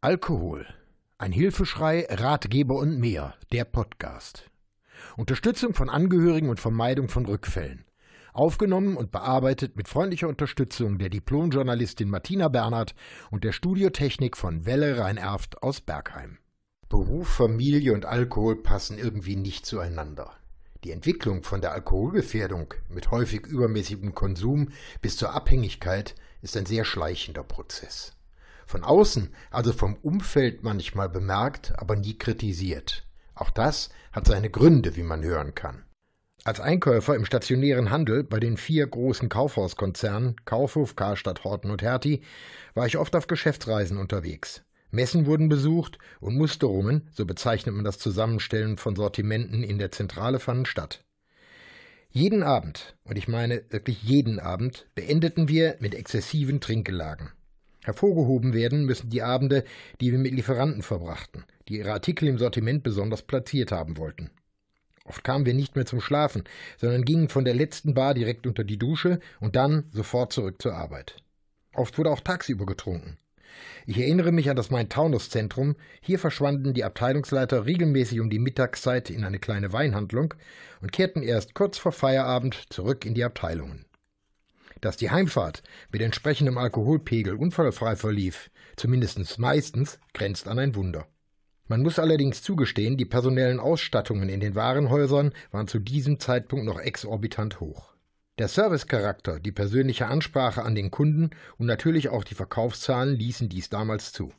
Alkohol. Ein Hilfeschrei, Ratgeber und mehr. Der Podcast. Unterstützung von Angehörigen und Vermeidung von Rückfällen. Aufgenommen und bearbeitet mit freundlicher Unterstützung der Diplomjournalistin Martina Bernhard und der Studiotechnik von Welle Rhein-Erft aus Bergheim. Beruf, Familie und Alkohol passen irgendwie nicht zueinander. Die Entwicklung von der Alkoholgefährdung mit häufig übermäßigem Konsum bis zur Abhängigkeit ist ein sehr schleichender Prozess von außen, also vom Umfeld manchmal bemerkt, aber nie kritisiert. Auch das hat seine Gründe, wie man hören kann. Als Einkäufer im stationären Handel bei den vier großen Kaufhauskonzernen Kaufhof, Karstadt, Horten und Hertie war ich oft auf Geschäftsreisen unterwegs. Messen wurden besucht und Musterungen, so bezeichnet man das Zusammenstellen von Sortimenten in der Zentrale, fanden statt. Jeden Abend, und ich meine wirklich jeden Abend, beendeten wir mit exzessiven Trinkgelagen. Hervorgehoben werden müssen die Abende, die wir mit Lieferanten verbrachten, die ihre Artikel im Sortiment besonders platziert haben wollten. Oft kamen wir nicht mehr zum Schlafen, sondern gingen von der letzten Bar direkt unter die Dusche und dann sofort zurück zur Arbeit. Oft wurde auch tagsüber getrunken. Ich erinnere mich an das Main-Taunus-Zentrum. Hier verschwanden die Abteilungsleiter regelmäßig um die Mittagszeit in eine kleine Weinhandlung und kehrten erst kurz vor Feierabend zurück in die Abteilungen. Dass die Heimfahrt mit entsprechendem Alkoholpegel unfallfrei verlief, zumindest meistens, grenzt an ein Wunder. Man muss allerdings zugestehen, die personellen Ausstattungen in den Warenhäusern waren zu diesem Zeitpunkt noch exorbitant hoch. Der Servicecharakter, die persönliche Ansprache an den Kunden und natürlich auch die Verkaufszahlen ließen dies damals zu.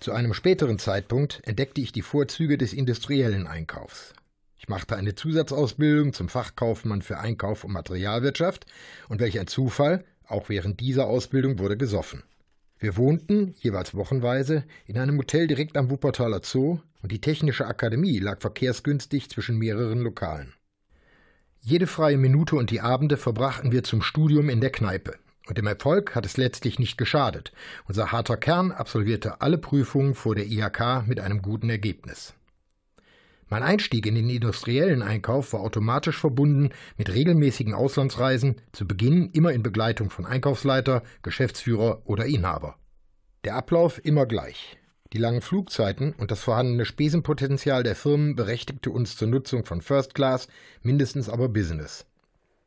Zu einem späteren Zeitpunkt entdeckte ich die Vorzüge des industriellen Einkaufs. Ich machte eine Zusatzausbildung zum Fachkaufmann für Einkauf und Materialwirtschaft und welch ein Zufall, auch während dieser Ausbildung wurde gesoffen. Wir wohnten, jeweils wochenweise, in einem Hotel direkt am Wuppertaler Zoo und die Technische Akademie lag verkehrsgünstig zwischen mehreren Lokalen. Jede freie Minute und die Abende verbrachten wir zum Studium in der Kneipe. Und dem Erfolg hat es letztlich nicht geschadet. Unser harter Kern absolvierte alle Prüfungen vor der IHK mit einem guten Ergebnis. Mein Einstieg in den industriellen Einkauf war automatisch verbunden mit regelmäßigen Auslandsreisen, zu Beginn immer in Begleitung von Einkaufsleiter, Geschäftsführer oder Inhaber. Der Ablauf immer gleich. Die langen Flugzeiten und das vorhandene Spesenpotenzial der Firmen berechtigte uns zur Nutzung von First Class, mindestens aber Business.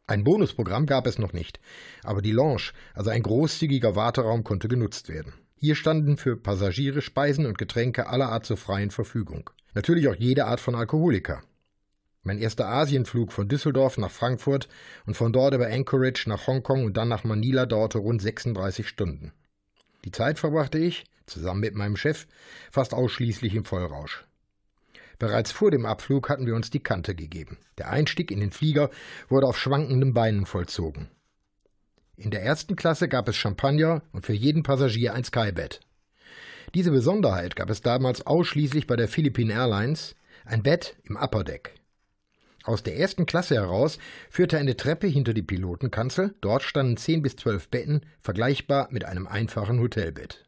Ein Bonusprogramm gab es noch nicht, aber die Lounge, also ein großzügiger Warteraum, konnte genutzt werden. Hier standen für Passagiere Speisen und Getränke aller Art zur freien Verfügung. Natürlich auch jede Art von Alkoholiker. Mein erster Asienflug von Düsseldorf nach Frankfurt und von dort über Anchorage nach Hongkong und dann nach Manila dauerte rund 36 Stunden. Die Zeit verbrachte ich, zusammen mit meinem Chef, fast ausschließlich im Vollrausch. Bereits vor dem Abflug hatten wir uns die Kante gegeben. Der Einstieg in den Flieger wurde auf schwankenden Beinen vollzogen. In der ersten Klasse gab es Champagner und für jeden Passagier ein Skybett. Diese Besonderheit gab es damals ausschließlich bei der Philippine Airlines, ein Bett im Upper Deck. Aus der ersten Klasse heraus führte eine Treppe hinter die Pilotenkanzel, dort standen zehn bis zwölf Betten, vergleichbar mit einem einfachen Hotelbett.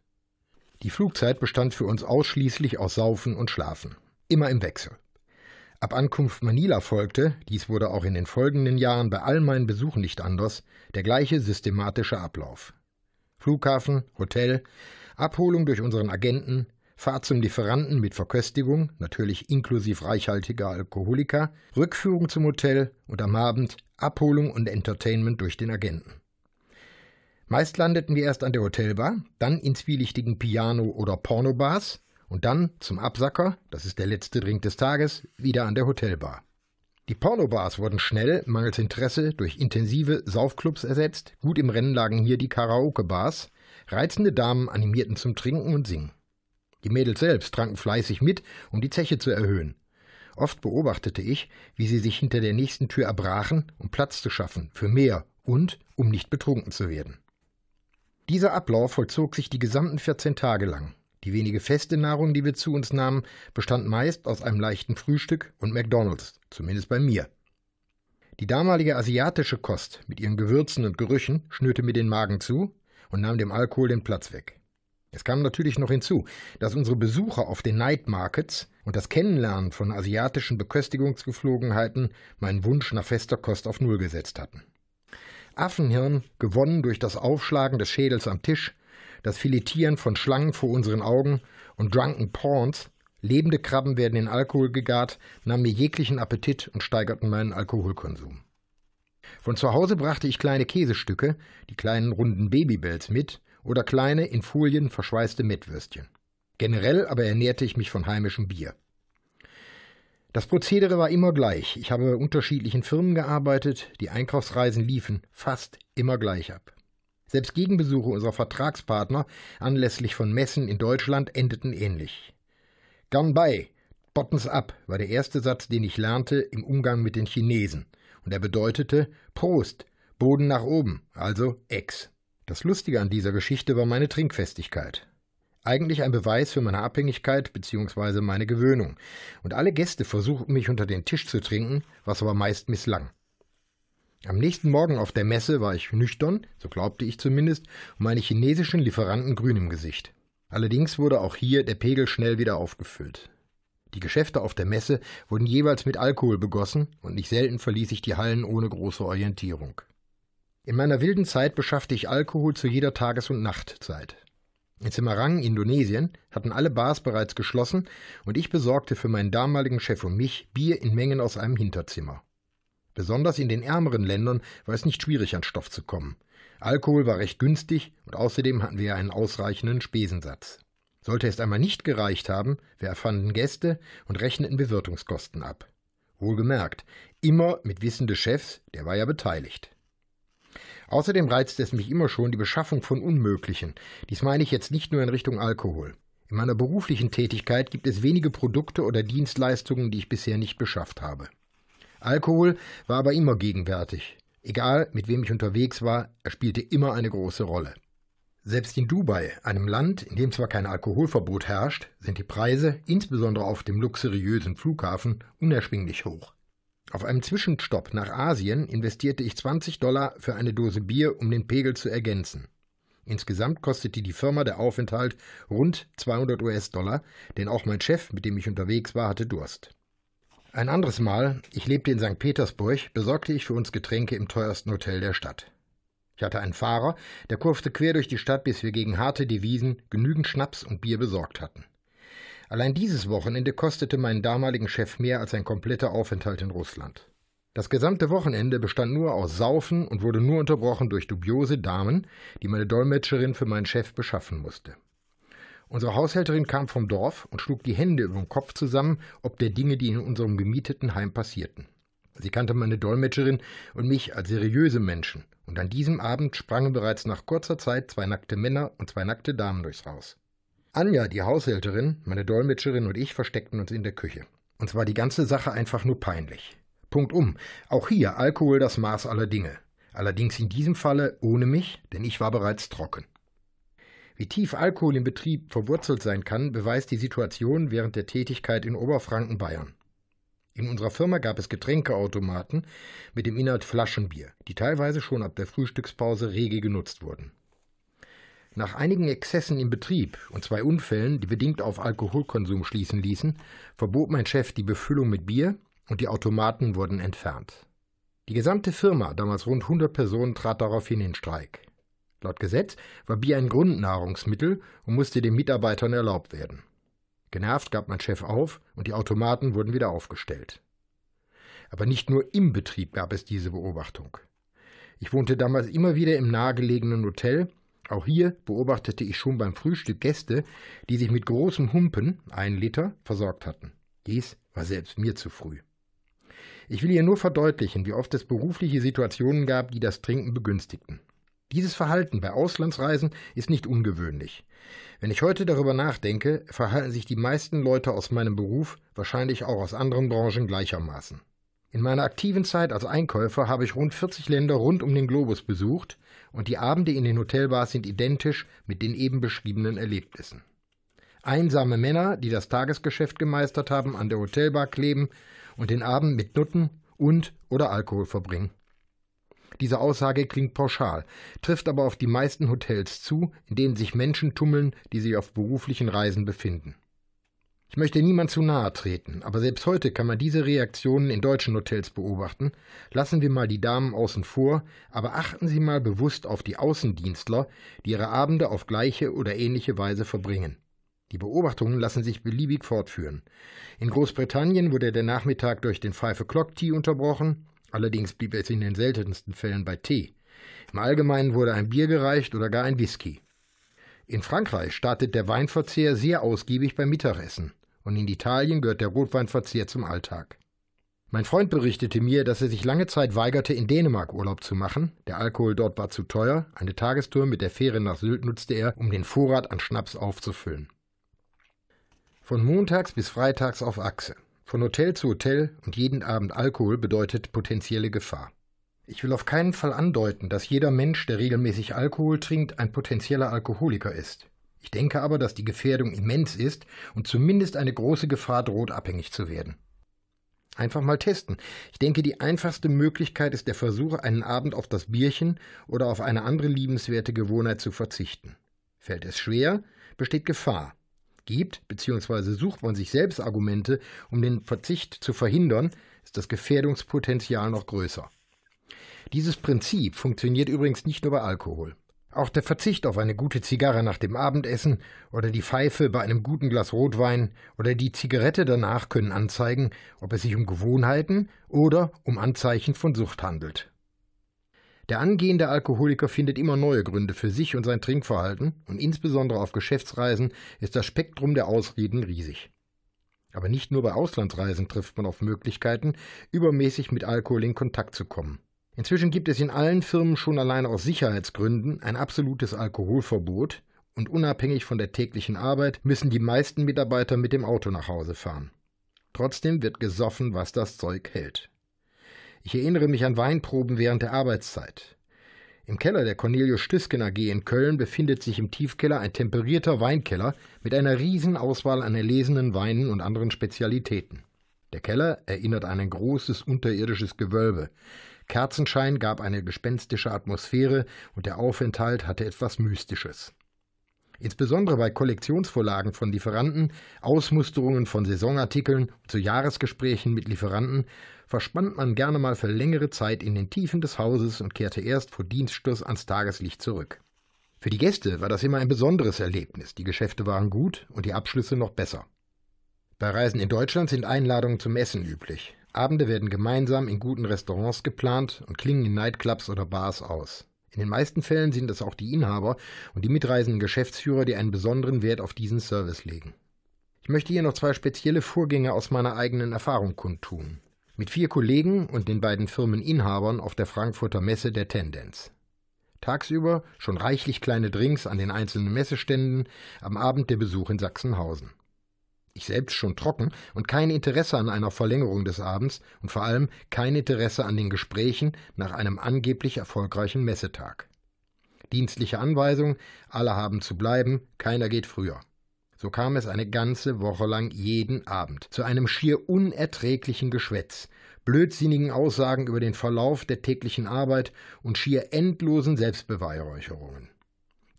Die Flugzeit bestand für uns ausschließlich aus Saufen und Schlafen, immer im Wechsel. Ab Ankunft Manila folgte, dies wurde auch in den folgenden Jahren bei all meinen Besuchen nicht anders, der gleiche systematische Ablauf. Flughafen, Hotel, Abholung durch unseren Agenten, Fahrt zum Lieferanten mit Verköstigung, natürlich inklusive reichhaltiger Alkoholika, Rückführung zum Hotel und am Abend Abholung und Entertainment durch den Agenten. Meist landeten wir erst an der Hotelbar, dann in zwielichtigen Piano- oder Pornobars und dann zum Absacker, das ist der letzte Drink des Tages, wieder an der Hotelbar. Die Pornobars wurden schnell, mangels Interesse, durch intensive Saufclubs ersetzt, gut im Rennen lagen hier die Karaoke-Bars, Reizende Damen animierten zum Trinken und Singen. Die Mädels selbst tranken fleißig mit, um die Zeche zu erhöhen. Oft beobachtete ich, wie sie sich hinter der nächsten Tür erbrachen, um Platz zu schaffen für mehr und um nicht betrunken zu werden. Dieser Ablauf vollzog sich die gesamten 14 Tage lang. Die wenige feste Nahrung, die wir zu uns nahmen, bestand meist aus einem leichten Frühstück und McDonalds, zumindest bei mir. Die damalige asiatische Kost mit ihren Gewürzen und Gerüchen schnürte mir den Magen zu, und nahm dem Alkohol den Platz weg. Es kam natürlich noch hinzu, dass unsere Besucher auf den Night Markets und das Kennenlernen von asiatischen Beköstigungsgeflogenheiten meinen Wunsch nach fester Kost auf Null gesetzt hatten. Affenhirn, gewonnen durch das Aufschlagen des Schädels am Tisch, das Filetieren von Schlangen vor unseren Augen und Drunken Pawns, lebende Krabben werden in Alkohol gegart, nahmen mir jeglichen Appetit und steigerten meinen Alkoholkonsum. Von zu Hause brachte ich kleine Käsestücke, die kleinen runden Babybells mit oder kleine in Folien verschweißte Mettwürstchen. Generell aber ernährte ich mich von heimischem Bier. Das Prozedere war immer gleich. Ich habe bei unterschiedlichen Firmen gearbeitet, die Einkaufsreisen liefen fast immer gleich ab. Selbst Gegenbesuche unserer Vertragspartner anlässlich von Messen in Deutschland endeten ähnlich. Gern bei, Bottoms up war der erste Satz, den ich lernte im Umgang mit den Chinesen, und er bedeutete Prost, Boden nach oben, also Ex. Das Lustige an dieser Geschichte war meine Trinkfestigkeit. Eigentlich ein Beweis für meine Abhängigkeit bzw. meine Gewöhnung, und alle Gäste versuchten mich unter den Tisch zu trinken, was aber meist misslang. Am nächsten Morgen auf der Messe war ich nüchtern, so glaubte ich zumindest, und meine chinesischen Lieferanten grün im Gesicht. Allerdings wurde auch hier der Pegel schnell wieder aufgefüllt. Die Geschäfte auf der Messe wurden jeweils mit Alkohol begossen, und nicht selten verließ ich die Hallen ohne große Orientierung. In meiner wilden Zeit beschaffte ich Alkohol zu jeder Tages- und Nachtzeit. In Semarang, Indonesien, hatten alle Bars bereits geschlossen und ich besorgte für meinen damaligen Chef und mich Bier in Mengen aus einem Hinterzimmer. Besonders in den ärmeren Ländern war es nicht schwierig, an Stoff zu kommen. Alkohol war recht günstig und außerdem hatten wir einen ausreichenden Spesensatz. Sollte es einmal nicht gereicht haben, wir erfanden Gäste und rechneten Bewirtungskosten ab. Wohlgemerkt, immer mit Wissen des Chefs, der war ja beteiligt. Außerdem reizte es mich immer schon die Beschaffung von Unmöglichen. Dies meine ich jetzt nicht nur in Richtung Alkohol. In meiner beruflichen Tätigkeit gibt es wenige Produkte oder Dienstleistungen, die ich bisher nicht beschafft habe. Alkohol war aber immer gegenwärtig. Egal, mit wem ich unterwegs war, er spielte immer eine große Rolle. Selbst in Dubai, einem Land, in dem zwar kein Alkoholverbot herrscht, sind die Preise, insbesondere auf dem luxuriösen Flughafen, unerschwinglich hoch. Auf einem Zwischenstopp nach Asien investierte ich 20 Dollar für eine Dose Bier, um den Pegel zu ergänzen. Insgesamt kostete die Firma der Aufenthalt rund 200 US-Dollar, denn auch mein Chef, mit dem ich unterwegs war, hatte Durst. Ein anderes Mal, ich lebte in St. Petersburg, besorgte ich für uns Getränke im teuersten Hotel der Stadt. Ich hatte einen Fahrer, der kurfte quer durch die Stadt, bis wir gegen harte Devisen genügend Schnaps und Bier besorgt hatten. Allein dieses Wochenende kostete meinen damaligen Chef mehr als ein kompletter Aufenthalt in Russland. Das gesamte Wochenende bestand nur aus Saufen und wurde nur unterbrochen durch dubiose Damen, die meine Dolmetscherin für meinen Chef beschaffen musste. Unsere Haushälterin kam vom Dorf und schlug die Hände über den Kopf zusammen, ob der Dinge, die in unserem gemieteten Heim passierten. Sie kannte meine Dolmetscherin und mich als seriöse Menschen, und an diesem Abend sprangen bereits nach kurzer Zeit zwei nackte Männer und zwei nackte Damen durchs Haus. Anja, die Haushälterin, meine Dolmetscherin und ich versteckten uns in der Küche. Uns war die ganze Sache einfach nur peinlich. Punkt um. Auch hier Alkohol das Maß aller Dinge. Allerdings in diesem Falle ohne mich, denn ich war bereits trocken. Wie tief Alkohol im Betrieb verwurzelt sein kann, beweist die Situation während der Tätigkeit in Oberfranken Bayern. In unserer Firma gab es Getränkeautomaten mit dem Inhalt Flaschenbier, die teilweise schon ab der Frühstückspause rege genutzt wurden. Nach einigen Exzessen im Betrieb und zwei Unfällen, die bedingt auf Alkoholkonsum schließen ließen, verbot mein Chef die Befüllung mit Bier und die Automaten wurden entfernt. Die gesamte Firma, damals rund 100 Personen, trat daraufhin in Streik. Laut Gesetz war Bier ein Grundnahrungsmittel und musste den Mitarbeitern erlaubt werden. Genervt gab mein Chef auf und die Automaten wurden wieder aufgestellt. Aber nicht nur im Betrieb gab es diese Beobachtung. Ich wohnte damals immer wieder im nahegelegenen Hotel. Auch hier beobachtete ich schon beim Frühstück Gäste, die sich mit großem Humpen, ein Liter, versorgt hatten. Dies war selbst mir zu früh. Ich will hier nur verdeutlichen, wie oft es berufliche Situationen gab, die das Trinken begünstigten. Dieses Verhalten bei Auslandsreisen ist nicht ungewöhnlich. Wenn ich heute darüber nachdenke, verhalten sich die meisten Leute aus meinem Beruf wahrscheinlich auch aus anderen Branchen gleichermaßen. In meiner aktiven Zeit als Einkäufer habe ich rund 40 Länder rund um den Globus besucht und die Abende in den Hotelbars sind identisch mit den eben beschriebenen Erlebnissen. Einsame Männer, die das Tagesgeschäft gemeistert haben, an der Hotelbar kleben und den Abend mit Nutten und oder Alkohol verbringen. Diese Aussage klingt pauschal, trifft aber auf die meisten Hotels zu, in denen sich Menschen tummeln, die sich auf beruflichen Reisen befinden. Ich möchte niemand zu nahe treten, aber selbst heute kann man diese Reaktionen in deutschen Hotels beobachten. Lassen wir mal die Damen außen vor, aber achten Sie mal bewusst auf die Außendienstler, die ihre Abende auf gleiche oder ähnliche Weise verbringen. Die Beobachtungen lassen sich beliebig fortführen. In Großbritannien wurde der Nachmittag durch den Five O'Clock Tea unterbrochen, allerdings blieb es in den seltensten Fällen bei Tee. Im Allgemeinen wurde ein Bier gereicht oder gar ein Whisky. In Frankreich startet der Weinverzehr sehr ausgiebig beim Mittagessen und in Italien gehört der Rotweinverzehr zum Alltag. Mein Freund berichtete mir, dass er sich lange Zeit weigerte, in Dänemark Urlaub zu machen. Der Alkohol dort war zu teuer. Eine Tagestour mit der Fähre nach Sylt nutzte er, um den Vorrat an Schnaps aufzufüllen. Von montags bis freitags auf Achse. Von Hotel zu Hotel und jeden Abend Alkohol bedeutet potenzielle Gefahr. Ich will auf keinen Fall andeuten, dass jeder Mensch, der regelmäßig Alkohol trinkt, ein potenzieller Alkoholiker ist. Ich denke aber, dass die Gefährdung immens ist und zumindest eine große Gefahr droht, abhängig zu werden. Einfach mal testen. Ich denke, die einfachste Möglichkeit ist der Versuch, einen Abend auf das Bierchen oder auf eine andere liebenswerte Gewohnheit zu verzichten. Fällt es schwer, besteht Gefahr. Gibt bzw. sucht man sich selbst Argumente, um den Verzicht zu verhindern, ist das Gefährdungspotenzial noch größer. Dieses Prinzip funktioniert übrigens nicht nur bei Alkohol. Auch der Verzicht auf eine gute Zigarre nach dem Abendessen oder die Pfeife bei einem guten Glas Rotwein oder die Zigarette danach können anzeigen, ob es sich um Gewohnheiten oder um Anzeichen von Sucht handelt. Der angehende Alkoholiker findet immer neue Gründe für sich und sein Trinkverhalten, und insbesondere auf Geschäftsreisen ist das Spektrum der Ausreden riesig. Aber nicht nur bei Auslandsreisen trifft man auf Möglichkeiten, übermäßig mit Alkohol in Kontakt zu kommen. Inzwischen gibt es in allen Firmen schon allein aus Sicherheitsgründen ein absolutes Alkoholverbot und unabhängig von der täglichen Arbeit müssen die meisten Mitarbeiter mit dem Auto nach Hause fahren. Trotzdem wird gesoffen, was das Zeug hält. Ich erinnere mich an Weinproben während der Arbeitszeit. Im Keller der Cornelius Stüsken AG in Köln befindet sich im Tiefkeller ein temperierter Weinkeller mit einer riesen Auswahl an erlesenen Weinen und anderen Spezialitäten. Der Keller erinnert an ein großes unterirdisches Gewölbe. Kerzenschein gab eine gespenstische Atmosphäre und der Aufenthalt hatte etwas Mystisches. Insbesondere bei Kollektionsvorlagen von Lieferanten, Ausmusterungen von Saisonartikeln zu Jahresgesprächen mit Lieferanten verspannt man gerne mal für längere Zeit in den Tiefen des Hauses und kehrte erst vor Dienstschluss ans Tageslicht zurück. Für die Gäste war das immer ein besonderes Erlebnis. Die Geschäfte waren gut und die Abschlüsse noch besser. Bei Reisen in Deutschland sind Einladungen zum Essen üblich. Abende werden gemeinsam in guten Restaurants geplant und klingen in Nightclubs oder Bars aus. In den meisten Fällen sind es auch die Inhaber und die mitreisenden Geschäftsführer, die einen besonderen Wert auf diesen Service legen. Ich möchte hier noch zwei spezielle Vorgänge aus meiner eigenen Erfahrung kundtun. Mit vier Kollegen und den beiden Firmeninhabern auf der Frankfurter Messe der Tendenz. Tagsüber schon reichlich kleine Drinks an den einzelnen Messeständen, am Abend der Besuch in Sachsenhausen ich selbst schon trocken und kein Interesse an einer Verlängerung des Abends und vor allem kein Interesse an den Gesprächen nach einem angeblich erfolgreichen Messetag. Dienstliche Anweisung, alle haben zu bleiben, keiner geht früher. So kam es eine ganze Woche lang jeden Abend zu einem schier unerträglichen Geschwätz, blödsinnigen Aussagen über den Verlauf der täglichen Arbeit und schier endlosen Selbstbeweihräucherungen.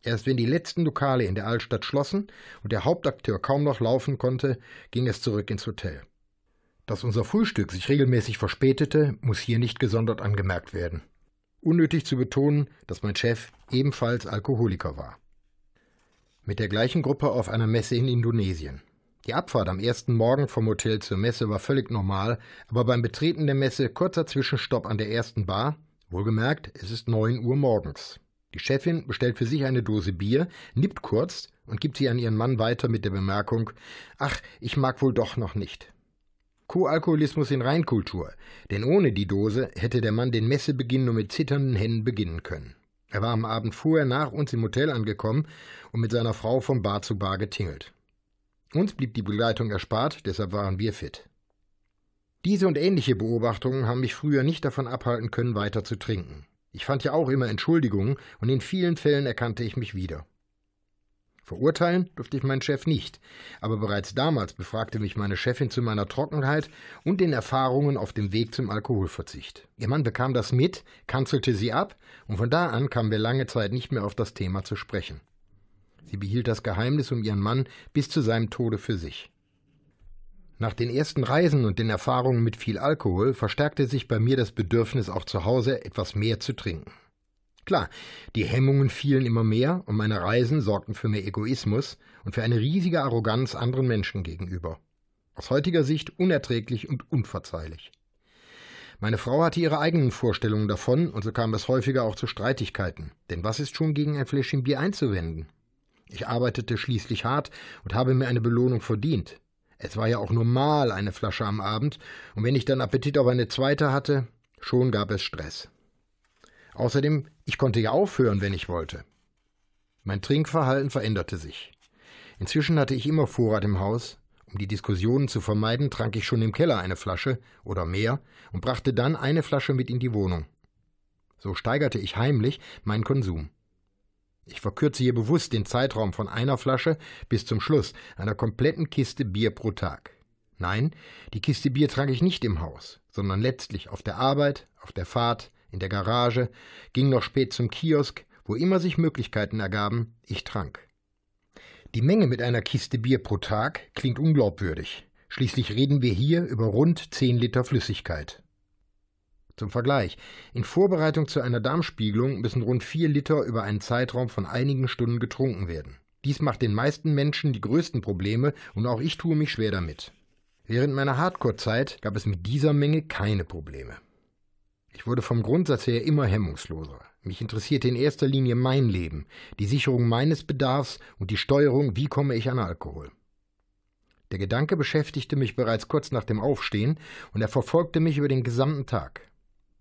Erst wenn die letzten Lokale in der Altstadt schlossen und der Hauptakteur kaum noch laufen konnte, ging es zurück ins Hotel. Dass unser Frühstück sich regelmäßig verspätete, muss hier nicht gesondert angemerkt werden. Unnötig zu betonen, dass mein Chef ebenfalls Alkoholiker war. Mit der gleichen Gruppe auf einer Messe in Indonesien. Die Abfahrt am ersten Morgen vom Hotel zur Messe war völlig normal, aber beim Betreten der Messe kurzer Zwischenstopp an der ersten Bar, wohlgemerkt, es ist neun Uhr morgens. Die Chefin bestellt für sich eine Dose Bier, nippt kurz und gibt sie an ihren Mann weiter mit der Bemerkung: Ach, ich mag wohl doch noch nicht. Co-Alkoholismus in Reinkultur, denn ohne die Dose hätte der Mann den Messebeginn nur mit zitternden Händen beginnen können. Er war am Abend vorher nach uns im Hotel angekommen und mit seiner Frau von Bar zu Bar getingelt. Uns blieb die Begleitung erspart, deshalb waren wir fit. Diese und ähnliche Beobachtungen haben mich früher nicht davon abhalten können, weiter zu trinken. Ich fand ja auch immer Entschuldigungen und in vielen Fällen erkannte ich mich wieder. Verurteilen durfte ich meinen Chef nicht, aber bereits damals befragte mich meine Chefin zu meiner Trockenheit und den Erfahrungen auf dem Weg zum Alkoholverzicht. Ihr Mann bekam das mit, kanzelte sie ab, und von da an kamen wir lange Zeit nicht mehr auf das Thema zu sprechen. Sie behielt das Geheimnis um ihren Mann bis zu seinem Tode für sich. Nach den ersten Reisen und den Erfahrungen mit viel Alkohol verstärkte sich bei mir das Bedürfnis, auch zu Hause etwas mehr zu trinken. Klar, die Hemmungen fielen immer mehr und meine Reisen sorgten für mehr Egoismus und für eine riesige Arroganz anderen Menschen gegenüber. Aus heutiger Sicht unerträglich und unverzeihlich. Meine Frau hatte ihre eigenen Vorstellungen davon und so kam es häufiger auch zu Streitigkeiten. Denn was ist schon gegen ein Fläschchen Bier einzuwenden? Ich arbeitete schließlich hart und habe mir eine Belohnung verdient. Es war ja auch nur mal eine Flasche am Abend, und wenn ich dann Appetit auf eine zweite hatte, schon gab es Stress. Außerdem, ich konnte ja aufhören, wenn ich wollte. Mein Trinkverhalten veränderte sich. Inzwischen hatte ich immer Vorrat im Haus. Um die Diskussionen zu vermeiden, trank ich schon im Keller eine Flasche oder mehr und brachte dann eine Flasche mit in die Wohnung. So steigerte ich heimlich meinen Konsum. Ich verkürze hier bewusst den Zeitraum von einer Flasche bis zum Schluss einer kompletten Kiste Bier pro Tag. Nein, die Kiste Bier trank ich nicht im Haus, sondern letztlich auf der Arbeit, auf der Fahrt, in der Garage, ging noch spät zum Kiosk, wo immer sich Möglichkeiten ergaben, ich trank. Die Menge mit einer Kiste Bier pro Tag klingt unglaubwürdig. Schließlich reden wir hier über rund 10 Liter Flüssigkeit. Zum Vergleich. In Vorbereitung zu einer Darmspiegelung müssen rund 4 Liter über einen Zeitraum von einigen Stunden getrunken werden. Dies macht den meisten Menschen die größten Probleme und auch ich tue mich schwer damit. Während meiner Hardcore-Zeit gab es mit dieser Menge keine Probleme. Ich wurde vom Grundsatz her immer hemmungsloser. Mich interessierte in erster Linie mein Leben, die Sicherung meines Bedarfs und die Steuerung, wie komme ich an Alkohol. Der Gedanke beschäftigte mich bereits kurz nach dem Aufstehen und er verfolgte mich über den gesamten Tag.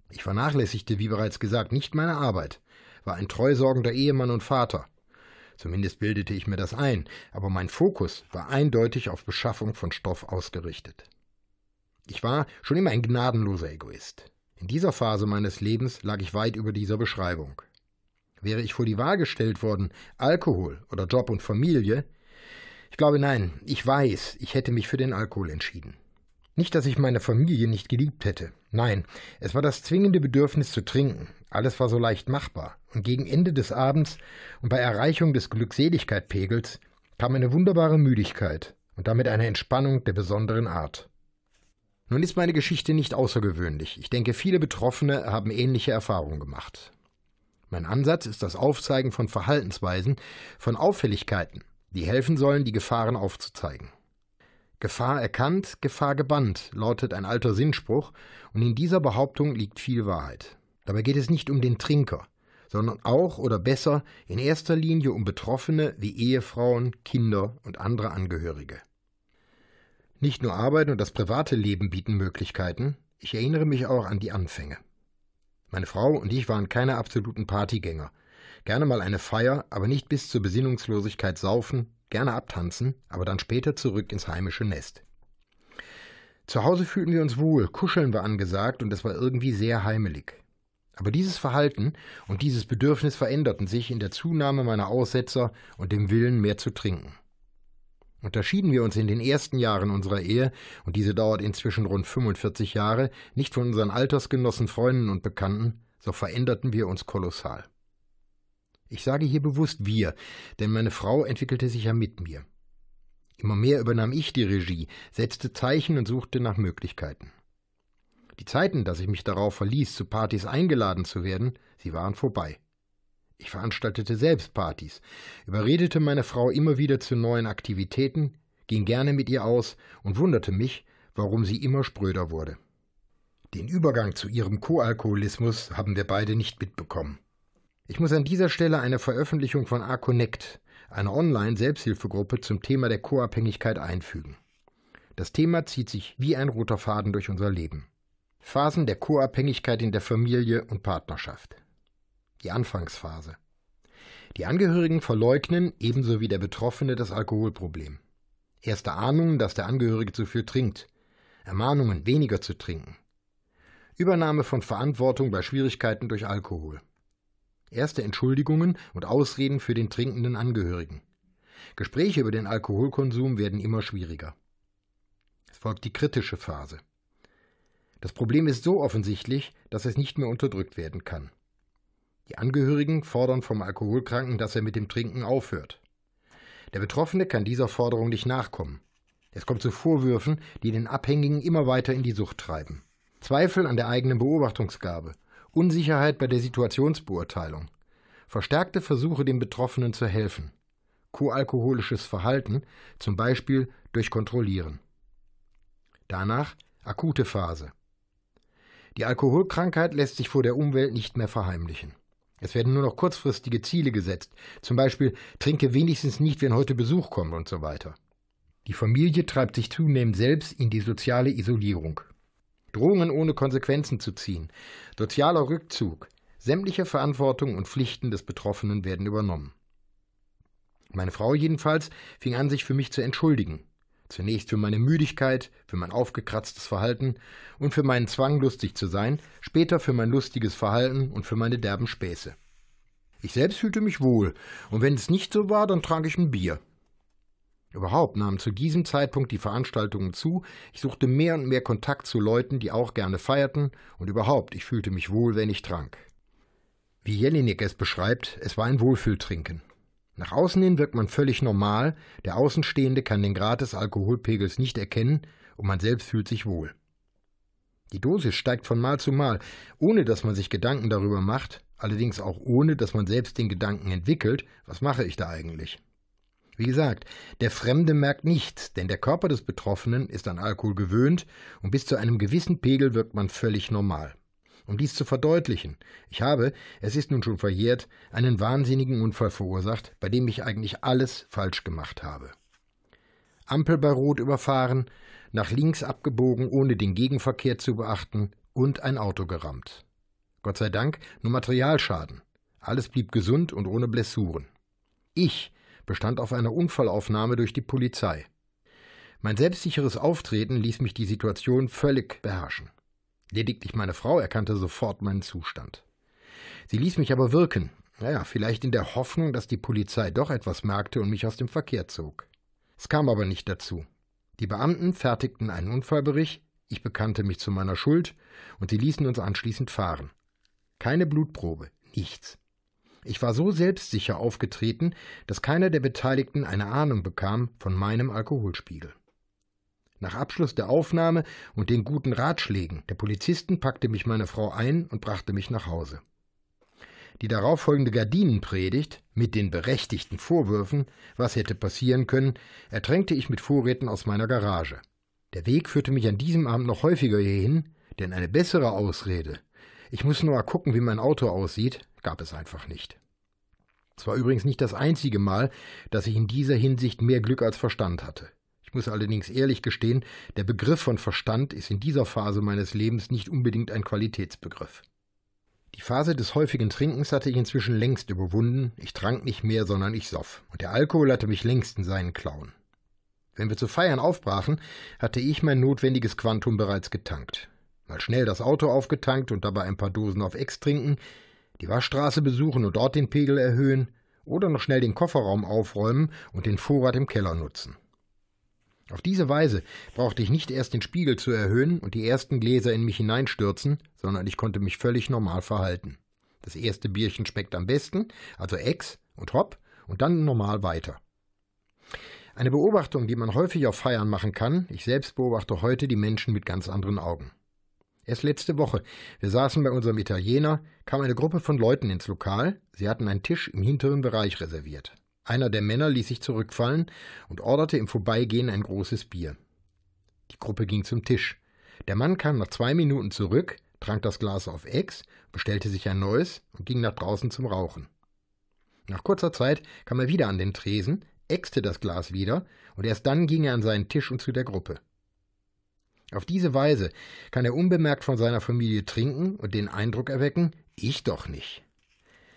Ich vernachlässigte, wie bereits gesagt, nicht meine Arbeit, war ein treusorgender Ehemann und Vater. Zumindest bildete ich mir das ein, aber mein Fokus war eindeutig auf Beschaffung von Stoff ausgerichtet. Ich war schon immer ein gnadenloser Egoist. In dieser Phase meines Lebens lag ich weit über dieser Beschreibung. Wäre ich vor die Wahl gestellt worden, Alkohol oder Job und Familie? Ich glaube nein, ich weiß, ich hätte mich für den Alkohol entschieden. Nicht, dass ich meine Familie nicht geliebt hätte. Nein, es war das zwingende Bedürfnis zu trinken. Alles war so leicht machbar. Und gegen Ende des Abends und bei Erreichung des Glückseligkeitpegels kam eine wunderbare Müdigkeit und damit eine Entspannung der besonderen Art. Nun ist meine Geschichte nicht außergewöhnlich. Ich denke, viele Betroffene haben ähnliche Erfahrungen gemacht. Mein Ansatz ist das Aufzeigen von Verhaltensweisen, von Auffälligkeiten, die helfen sollen, die Gefahren aufzuzeigen. Gefahr erkannt, Gefahr gebannt, lautet ein alter Sinnspruch, und in dieser Behauptung liegt viel Wahrheit. Dabei geht es nicht um den Trinker, sondern auch oder besser in erster Linie um Betroffene wie Ehefrauen, Kinder und andere Angehörige. Nicht nur Arbeit und das private Leben bieten Möglichkeiten, ich erinnere mich auch an die Anfänge. Meine Frau und ich waren keine absoluten Partygänger. Gerne mal eine Feier, aber nicht bis zur Besinnungslosigkeit saufen, gerne abtanzen, aber dann später zurück ins heimische Nest. Zu Hause fühlten wir uns wohl, kuscheln war angesagt und es war irgendwie sehr heimelig. Aber dieses Verhalten und dieses Bedürfnis veränderten sich in der Zunahme meiner Aussetzer und dem Willen, mehr zu trinken. Unterschieden wir uns in den ersten Jahren unserer Ehe, und diese dauert inzwischen rund 45 Jahre, nicht von unseren Altersgenossen, Freunden und Bekannten, so veränderten wir uns kolossal. Ich sage hier bewusst wir, denn meine Frau entwickelte sich ja mit mir. Immer mehr übernahm ich die Regie, setzte Zeichen und suchte nach Möglichkeiten. Die Zeiten, dass ich mich darauf verließ, zu Partys eingeladen zu werden, sie waren vorbei. Ich veranstaltete selbst Partys, überredete meine Frau immer wieder zu neuen Aktivitäten, ging gerne mit ihr aus und wunderte mich, warum sie immer spröder wurde. Den Übergang zu ihrem Koalkoholismus haben wir beide nicht mitbekommen. Ich muss an dieser Stelle eine Veröffentlichung von A-Connect, einer Online-Selbsthilfegruppe zum Thema der Co-Abhängigkeit einfügen. Das Thema zieht sich wie ein roter Faden durch unser Leben. Phasen der Co-Abhängigkeit in der Familie und Partnerschaft die Anfangsphase. Die Angehörigen verleugnen, ebenso wie der Betroffene, das Alkoholproblem. Erste Ahnungen, dass der Angehörige zu viel trinkt. Ermahnungen, weniger zu trinken. Übernahme von Verantwortung bei Schwierigkeiten durch Alkohol. Erste Entschuldigungen und Ausreden für den trinkenden Angehörigen. Gespräche über den Alkoholkonsum werden immer schwieriger. Es folgt die kritische Phase. Das Problem ist so offensichtlich, dass es nicht mehr unterdrückt werden kann. Die Angehörigen fordern vom Alkoholkranken, dass er mit dem Trinken aufhört. Der Betroffene kann dieser Forderung nicht nachkommen. Es kommt zu Vorwürfen, die den Abhängigen immer weiter in die Sucht treiben. Zweifel an der eigenen Beobachtungsgabe, Unsicherheit bei der Situationsbeurteilung, verstärkte Versuche, dem Betroffenen zu helfen, koalkoholisches Verhalten, zum Beispiel durch Kontrollieren. Danach akute Phase. Die Alkoholkrankheit lässt sich vor der Umwelt nicht mehr verheimlichen. Es werden nur noch kurzfristige Ziele gesetzt, zum Beispiel trinke wenigstens nicht, wenn heute Besuch kommt und so weiter. Die Familie treibt sich zunehmend selbst in die soziale Isolierung. Drohungen ohne Konsequenzen zu ziehen, sozialer Rückzug, sämtliche Verantwortung und Pflichten des Betroffenen werden übernommen. Meine Frau jedenfalls fing an, sich für mich zu entschuldigen. Zunächst für meine Müdigkeit, für mein aufgekratztes Verhalten und für meinen Zwang, lustig zu sein, später für mein lustiges Verhalten und für meine derben Späße. Ich selbst fühlte mich wohl, und wenn es nicht so war, dann trank ich ein Bier. Überhaupt nahmen zu diesem Zeitpunkt die Veranstaltungen zu, ich suchte mehr und mehr Kontakt zu Leuten, die auch gerne feierten, und überhaupt, ich fühlte mich wohl, wenn ich trank. Wie Jelinek es beschreibt, es war ein Wohlfühltrinken. Nach außen hin wirkt man völlig normal, der Außenstehende kann den Grad des Alkoholpegels nicht erkennen und man selbst fühlt sich wohl. Die Dosis steigt von Mal zu Mal, ohne dass man sich Gedanken darüber macht, allerdings auch ohne, dass man selbst den Gedanken entwickelt, was mache ich da eigentlich? Wie gesagt, der Fremde merkt nichts, denn der Körper des Betroffenen ist an Alkohol gewöhnt und bis zu einem gewissen Pegel wirkt man völlig normal. Um dies zu verdeutlichen, ich habe, es ist nun schon verjährt, einen wahnsinnigen Unfall verursacht, bei dem ich eigentlich alles falsch gemacht habe. Ampel bei Rot überfahren, nach links abgebogen, ohne den Gegenverkehr zu beachten und ein Auto gerammt. Gott sei Dank nur Materialschaden. Alles blieb gesund und ohne Blessuren. Ich bestand auf einer Unfallaufnahme durch die Polizei. Mein selbstsicheres Auftreten ließ mich die Situation völlig beherrschen. Lediglich meine Frau erkannte sofort meinen Zustand. Sie ließ mich aber wirken, naja, vielleicht in der Hoffnung, dass die Polizei doch etwas merkte und mich aus dem Verkehr zog. Es kam aber nicht dazu. Die Beamten fertigten einen Unfallbericht, ich bekannte mich zu meiner Schuld und sie ließen uns anschließend fahren. Keine Blutprobe, nichts. Ich war so selbstsicher aufgetreten, dass keiner der Beteiligten eine Ahnung bekam von meinem Alkoholspiegel. Nach Abschluss der Aufnahme und den guten Ratschlägen der Polizisten packte mich meine Frau ein und brachte mich nach Hause. Die darauffolgende Gardinenpredigt mit den berechtigten Vorwürfen, was hätte passieren können, ertränkte ich mit Vorräten aus meiner Garage. Der Weg führte mich an diesem Abend noch häufiger hierhin, denn eine bessere Ausrede, ich muss nur mal gucken, wie mein Auto aussieht, gab es einfach nicht. Es war übrigens nicht das einzige Mal, dass ich in dieser Hinsicht mehr Glück als Verstand hatte. Ich muss allerdings ehrlich gestehen, der Begriff von Verstand ist in dieser Phase meines Lebens nicht unbedingt ein Qualitätsbegriff. Die Phase des häufigen Trinkens hatte ich inzwischen längst überwunden, ich trank nicht mehr, sondern ich soff, und der Alkohol hatte mich längst in seinen Klauen. Wenn wir zu feiern aufbrachen, hatte ich mein notwendiges Quantum bereits getankt. Mal schnell das Auto aufgetankt und dabei ein paar Dosen auf Ex trinken, die Waschstraße besuchen und dort den Pegel erhöhen oder noch schnell den Kofferraum aufräumen und den Vorrat im Keller nutzen. Auf diese Weise brauchte ich nicht erst den Spiegel zu erhöhen und die ersten Gläser in mich hineinstürzen, sondern ich konnte mich völlig normal verhalten. Das erste Bierchen schmeckt am besten, also Ex und Hopp und dann normal weiter. Eine Beobachtung, die man häufig auf Feiern machen kann, ich selbst beobachte heute die Menschen mit ganz anderen Augen. Erst letzte Woche. Wir saßen bei unserem Italiener, kam eine Gruppe von Leuten ins Lokal. Sie hatten einen Tisch im hinteren Bereich reserviert. Einer der Männer ließ sich zurückfallen und orderte im Vorbeigehen ein großes Bier. Die Gruppe ging zum Tisch. Der Mann kam nach zwei Minuten zurück, trank das Glas auf Ex, bestellte sich ein neues und ging nach draußen zum Rauchen. Nach kurzer Zeit kam er wieder an den Tresen, äxte das Glas wieder und erst dann ging er an seinen Tisch und zu der Gruppe. Auf diese Weise kann er unbemerkt von seiner Familie trinken und den Eindruck erwecken, ich doch nicht.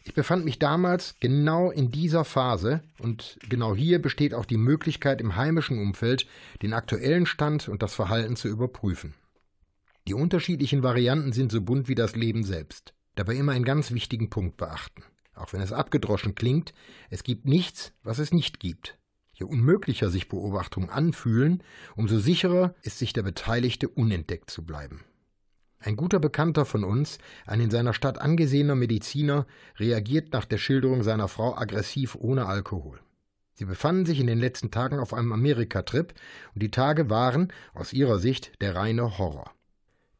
Ich befand mich damals genau in dieser Phase und genau hier besteht auch die Möglichkeit, im heimischen Umfeld den aktuellen Stand und das Verhalten zu überprüfen. Die unterschiedlichen Varianten sind so bunt wie das Leben selbst. Dabei immer einen ganz wichtigen Punkt beachten. Auch wenn es abgedroschen klingt, es gibt nichts, was es nicht gibt. Je unmöglicher sich Beobachtungen anfühlen, umso sicherer ist sich der Beteiligte, unentdeckt zu bleiben. Ein guter Bekannter von uns, ein in seiner Stadt angesehener Mediziner, reagiert nach der Schilderung seiner Frau aggressiv ohne Alkohol. Sie befanden sich in den letzten Tagen auf einem Amerikatrip und die Tage waren, aus ihrer Sicht, der reine Horror.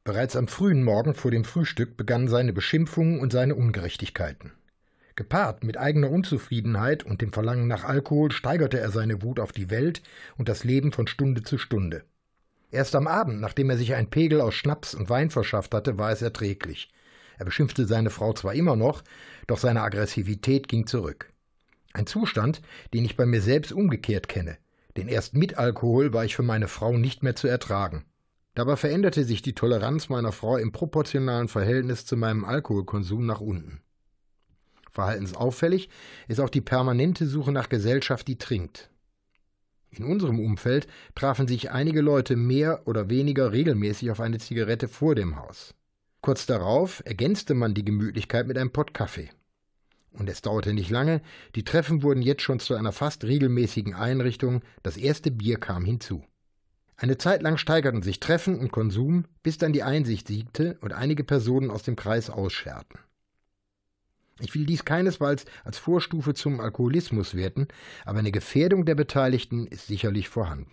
Bereits am frühen Morgen vor dem Frühstück begannen seine Beschimpfungen und seine Ungerechtigkeiten. Gepaart mit eigener Unzufriedenheit und dem Verlangen nach Alkohol steigerte er seine Wut auf die Welt und das Leben von Stunde zu Stunde. Erst am Abend, nachdem er sich ein Pegel aus Schnaps und Wein verschafft hatte, war es erträglich. Er beschimpfte seine Frau zwar immer noch, doch seine Aggressivität ging zurück. Ein Zustand, den ich bei mir selbst umgekehrt kenne, denn erst mit Alkohol war ich für meine Frau nicht mehr zu ertragen. Dabei veränderte sich die Toleranz meiner Frau im proportionalen Verhältnis zu meinem Alkoholkonsum nach unten. Verhaltensauffällig ist auch die permanente Suche nach Gesellschaft, die trinkt. In unserem Umfeld trafen sich einige Leute mehr oder weniger regelmäßig auf eine Zigarette vor dem Haus. Kurz darauf ergänzte man die Gemütlichkeit mit einem Pott Kaffee. Und es dauerte nicht lange, die Treffen wurden jetzt schon zu einer fast regelmäßigen Einrichtung, das erste Bier kam hinzu. Eine Zeit lang steigerten sich Treffen und Konsum, bis dann die Einsicht siegte und einige Personen aus dem Kreis ausscherten. Ich will dies keinesfalls als Vorstufe zum Alkoholismus werten, aber eine Gefährdung der Beteiligten ist sicherlich vorhanden.